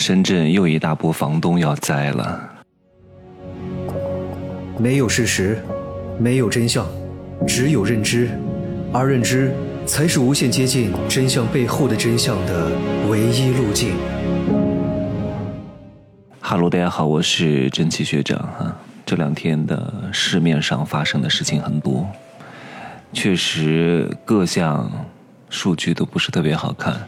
深圳又一大波房东要栽了。没有事实，没有真相，只有认知，而认知才是无限接近真相背后的真相的唯一路径。哈喽，大家好，我是真奇学长哈。这两天的市面上发生的事情很多，确实各项数据都不是特别好看。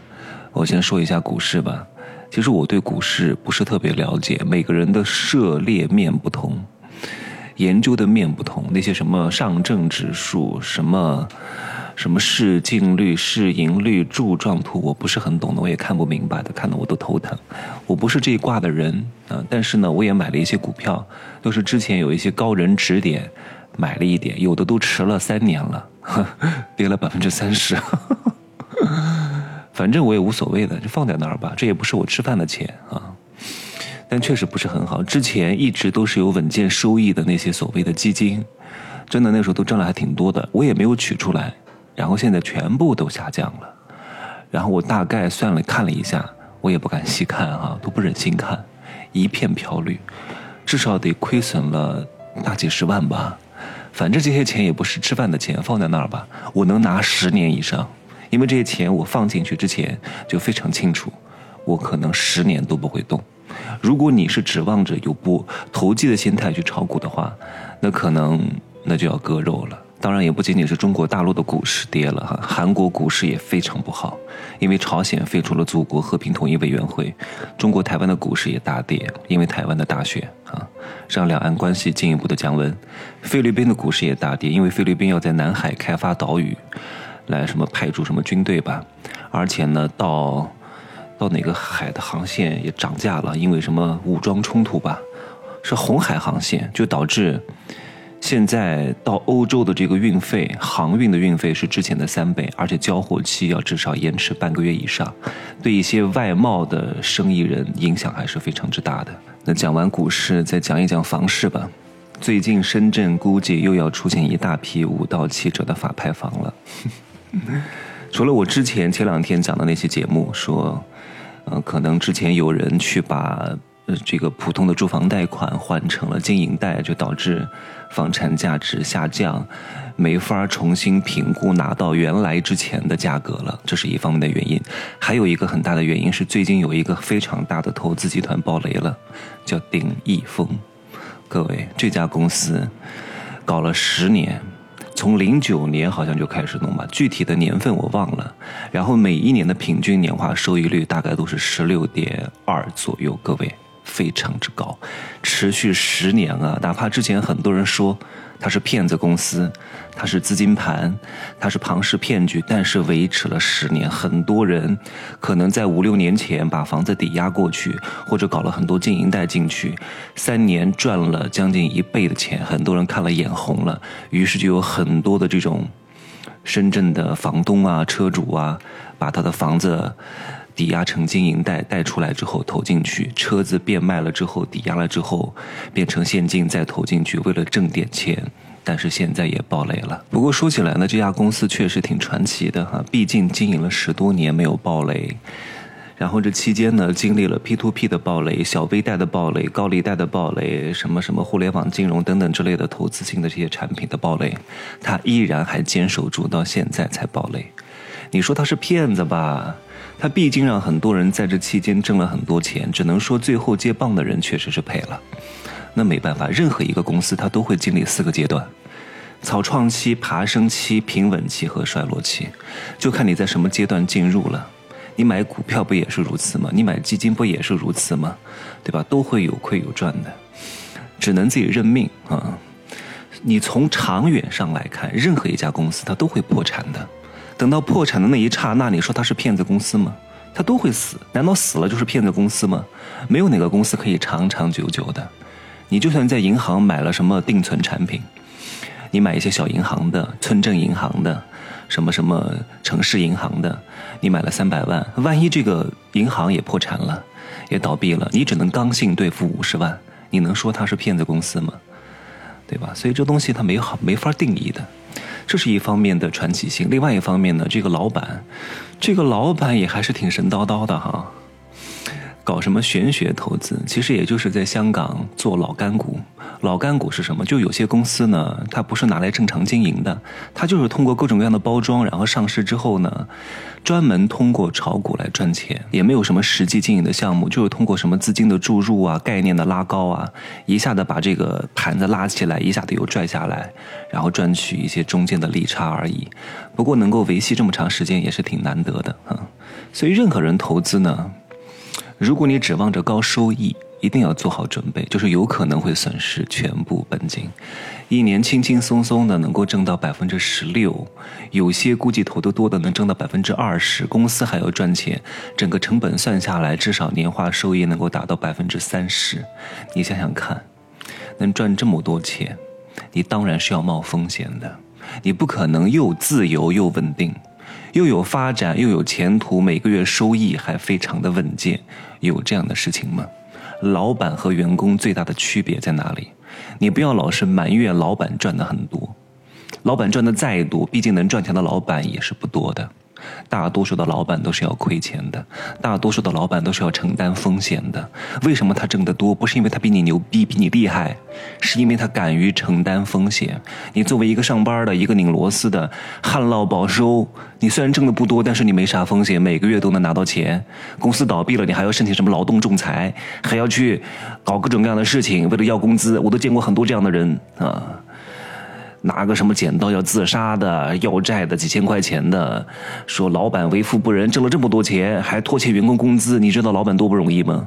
我先说一下股市吧。其实我对股市不是特别了解，每个人的涉猎面不同，研究的面不同。那些什么上证指数、什么什么市净率、市盈率、柱状图，我不是很懂的，我也看不明白的，看得我都头疼。我不是这一挂的人啊，但是呢，我也买了一些股票，都是之前有一些高人指点，买了一点，有的都持了三年了，跌了百分之三十。反正我也无所谓的，就放在那儿吧。这也不是我吃饭的钱啊，但确实不是很好。之前一直都是有稳健收益的那些所谓的基金，真的那时候都挣了还挺多的。我也没有取出来，然后现在全部都下降了。然后我大概算了看了一下，我也不敢细看啊，都不忍心看，一片飘绿，至少得亏损了大几十万吧。反正这些钱也不是吃饭的钱，放在那儿吧，我能拿十年以上。因为这些钱我放进去之前就非常清楚，我可能十年都不会动。如果你是指望着有波投机的心态去炒股的话，那可能那就要割肉了。当然也不仅仅是中国大陆的股市跌了哈，韩国股市也非常不好，因为朝鲜废除了祖国和平统一委员会，中国台湾的股市也大跌，因为台湾的大选啊，让两岸关系进一步的降温。菲律宾的股市也大跌，因为菲律宾要在南海开发岛屿。来什么派驻什么军队吧，而且呢，到到哪个海的航线也涨价了，因为什么武装冲突吧，是红海航线，就导致现在到欧洲的这个运费，航运的运费是之前的三倍，而且交货期要至少延迟半个月以上，对一些外贸的生意人影响还是非常之大的。那讲完股市，再讲一讲房市吧。最近深圳估计又要出现一大批五到七折的法拍房了。除了我之前前两天讲的那些节目，说，呃，可能之前有人去把呃这个普通的住房贷款换成了经营贷，就导致房产价值下降，没法重新评估拿到原来之前的价格了，这是一方面的原因。还有一个很大的原因是，最近有一个非常大的投资集团爆雷了，叫鼎益丰。各位，这家公司搞了十年。从零九年好像就开始弄吧，具体的年份我忘了。然后每一年的平均年化收益率大概都是十六点二左右，各位非常之高，持续十年啊！哪怕之前很多人说。它是骗子公司，它是资金盘，它是庞氏骗局，但是维持了十年，很多人可能在五六年前把房子抵押过去，或者搞了很多经营贷进去，三年赚了将近一倍的钱，很多人看了眼红了，于是就有很多的这种深圳的房东啊、车主啊，把他的房子。抵押成经营贷，贷出来之后投进去，车子变卖了之后，抵押了之后变成现金再投进去，为了挣点钱。但是现在也爆雷了。不过说起来呢，这家公司确实挺传奇的哈，毕竟经营了十多年没有爆雷。然后这期间呢，经历了 P to P 的暴雷、小微贷的暴雷、高利贷的暴雷，什么什么互联网金融等等之类的投资性的这些产品的暴雷，它依然还坚守住，到现在才爆雷。你说他是骗子吧？他毕竟让很多人在这期间挣了很多钱，只能说最后接棒的人确实是赔了。那没办法，任何一个公司它都会经历四个阶段：草创期、爬升期、平稳期和衰落期，就看你在什么阶段进入了。你买股票不也是如此吗？你买基金不也是如此吗？对吧？都会有亏有赚的，只能自己认命啊。你从长远上来看，任何一家公司它都会破产的。等到破产的那一刹那，你说他是骗子公司吗？他都会死，难道死了就是骗子公司吗？没有哪个公司可以长长久久的。你就算在银行买了什么定存产品，你买一些小银行的、村镇银行的、什么什么城市银行的，你买了三百万，万一这个银行也破产了，也倒闭了，你只能刚性兑付五十万，你能说他是骗子公司吗？对吧？所以这东西它没好没法定义的。这是一方面的传奇性，另外一方面呢，这个老板，这个老板也还是挺神叨叨的哈。搞什么玄学投资，其实也就是在香港做老干股。老干股是什么？就有些公司呢，它不是拿来正常经营的，它就是通过各种各样的包装，然后上市之后呢，专门通过炒股来赚钱，也没有什么实际经营的项目，就是通过什么资金的注入啊、概念的拉高啊，一下子把这个盘子拉起来，一下子又拽下来，然后赚取一些中间的利差而已。不过能够维系这么长时间也是挺难得的啊。所以任何人投资呢。如果你指望着高收益，一定要做好准备，就是有可能会损失全部本金。一年轻轻松松的能够挣到百分之十六，有些估计投的多的能挣到百分之二十，公司还要赚钱，整个成本算下来，至少年化收益能够达到百分之三十。你想想看，能赚这么多钱，你当然是要冒风险的，你不可能又自由又稳定。又有发展，又有前途，每个月收益还非常的稳健，有这样的事情吗？老板和员工最大的区别在哪里？你不要老是埋怨老板赚的很多，老板赚的再多，毕竟能赚钱的老板也是不多的。大多数的老板都是要亏钱的，大多数的老板都是要承担风险的。为什么他挣得多？不是因为他比你牛逼、比你厉害，是因为他敢于承担风险。你作为一个上班的、一个拧螺丝的，旱涝保收，你虽然挣的不多，但是你没啥风险，每个月都能拿到钱。公司倒闭了，你还要申请什么劳动仲裁，还要去搞各种各样的事情，为了要工资。我都见过很多这样的人啊。拿个什么剪刀要自杀的，要债的几千块钱的，说老板为富不仁，挣了这么多钱还拖欠员工工资，你知道老板多不容易吗？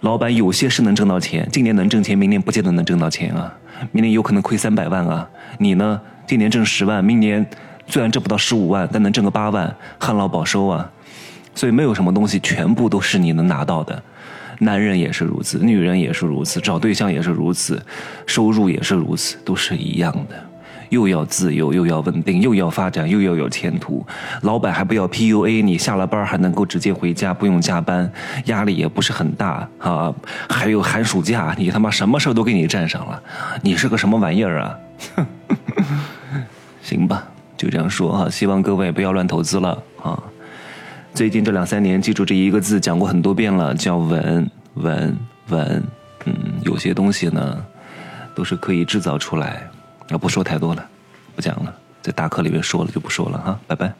老板有些是能挣到钱，今年能挣钱，明年不见得能挣到钱啊，明年有可能亏三百万啊。你呢，今年挣十万，明年虽然挣不到十五万，但能挣个八万，旱涝保收啊。所以没有什么东西全部都是你能拿到的，男人也是如此，女人也是如此，找对象也是如此，收入也是如此，都是一样的。又要自由，又要稳定，又要发展，又要有前途。老板还不要 PUA 你，下了班还能够直接回家，不用加班，压力也不是很大啊。还有寒暑假，你他妈什么事都给你占上了，你是个什么玩意儿啊？行吧，就这样说啊。希望各位不要乱投资了啊。最近这两三年，记住这一个字，讲过很多遍了，叫稳稳稳。嗯，有些东西呢，都是可以制造出来。啊，不说太多了，不讲了，在大课里面说了就不说了哈，拜拜。